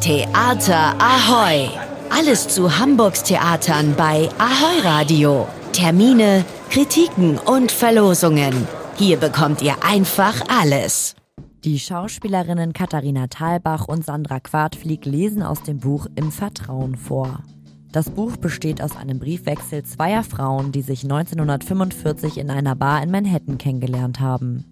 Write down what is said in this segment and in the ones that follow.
Theater Ahoy! Alles zu Hamburgs Theatern bei Ahoy Radio. Termine, Kritiken und Verlosungen. Hier bekommt ihr einfach alles. Die Schauspielerinnen Katharina Thalbach und Sandra Quartflieg lesen aus dem Buch Im Vertrauen vor. Das Buch besteht aus einem Briefwechsel zweier Frauen, die sich 1945 in einer Bar in Manhattan kennengelernt haben.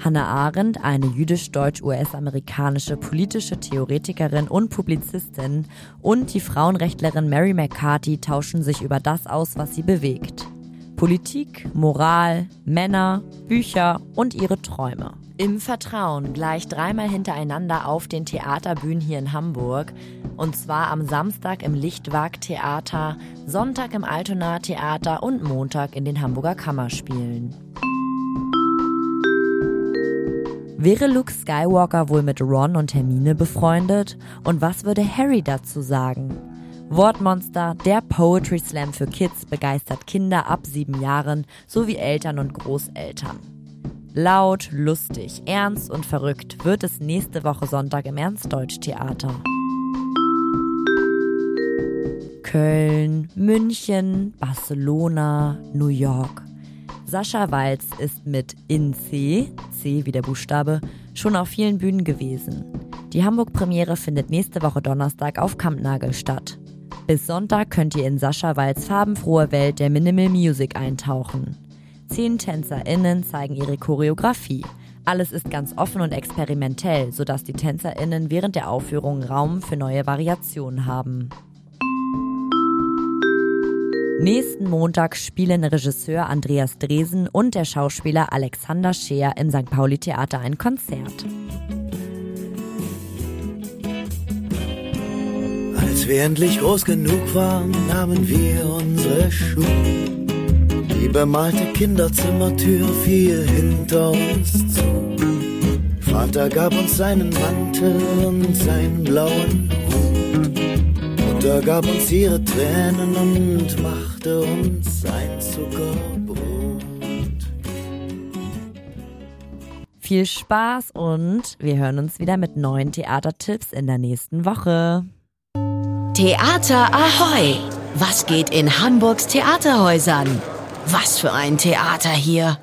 Hannah Arendt, eine jüdisch-deutsch-US-amerikanische politische Theoretikerin und Publizistin, und die Frauenrechtlerin Mary McCarthy tauschen sich über das aus, was sie bewegt. Politik, Moral, Männer, Bücher und ihre Träume. Im Vertrauen gleich dreimal hintereinander auf den Theaterbühnen hier in Hamburg. Und zwar am Samstag im Lichtwag Theater, Sonntag im Altona Theater und Montag in den Hamburger Kammerspielen. Wäre Luke Skywalker wohl mit Ron und Hermine befreundet? Und was würde Harry dazu sagen? Wortmonster, der Poetry Slam für Kids begeistert Kinder ab sieben Jahren sowie Eltern und Großeltern. Laut, lustig, ernst und verrückt wird es nächste Woche Sonntag im Ernstdeutsch-Theater. Köln, München, Barcelona, New York. Sascha Walz ist mit In C, C wie der Buchstabe, schon auf vielen Bühnen gewesen. Die Hamburg-Premiere findet nächste Woche Donnerstag auf Kampnagel statt. Bis Sonntag könnt ihr in Sascha Walz farbenfrohe Welt der Minimal Music eintauchen. Zehn TänzerInnen zeigen ihre Choreografie. Alles ist ganz offen und experimentell, sodass die TänzerInnen während der Aufführung Raum für neue Variationen haben. Nächsten Montag spielen Regisseur Andreas Dresen und der Schauspieler Alexander Scheer im St. Pauli Theater ein Konzert. Als wir endlich groß genug waren, nahmen wir unsere Schuhe. Die bemalte Kinderzimmertür fiel hinter uns zu. Vater gab uns seinen Mantel und seinen blauen Mutter gab uns ihre Tränen und machte uns ein Zuckerbrot. Viel Spaß und wir hören uns wieder mit neuen Theatertipps in der nächsten Woche. Theater Ahoy! Was geht in Hamburgs Theaterhäusern? Was für ein Theater hier!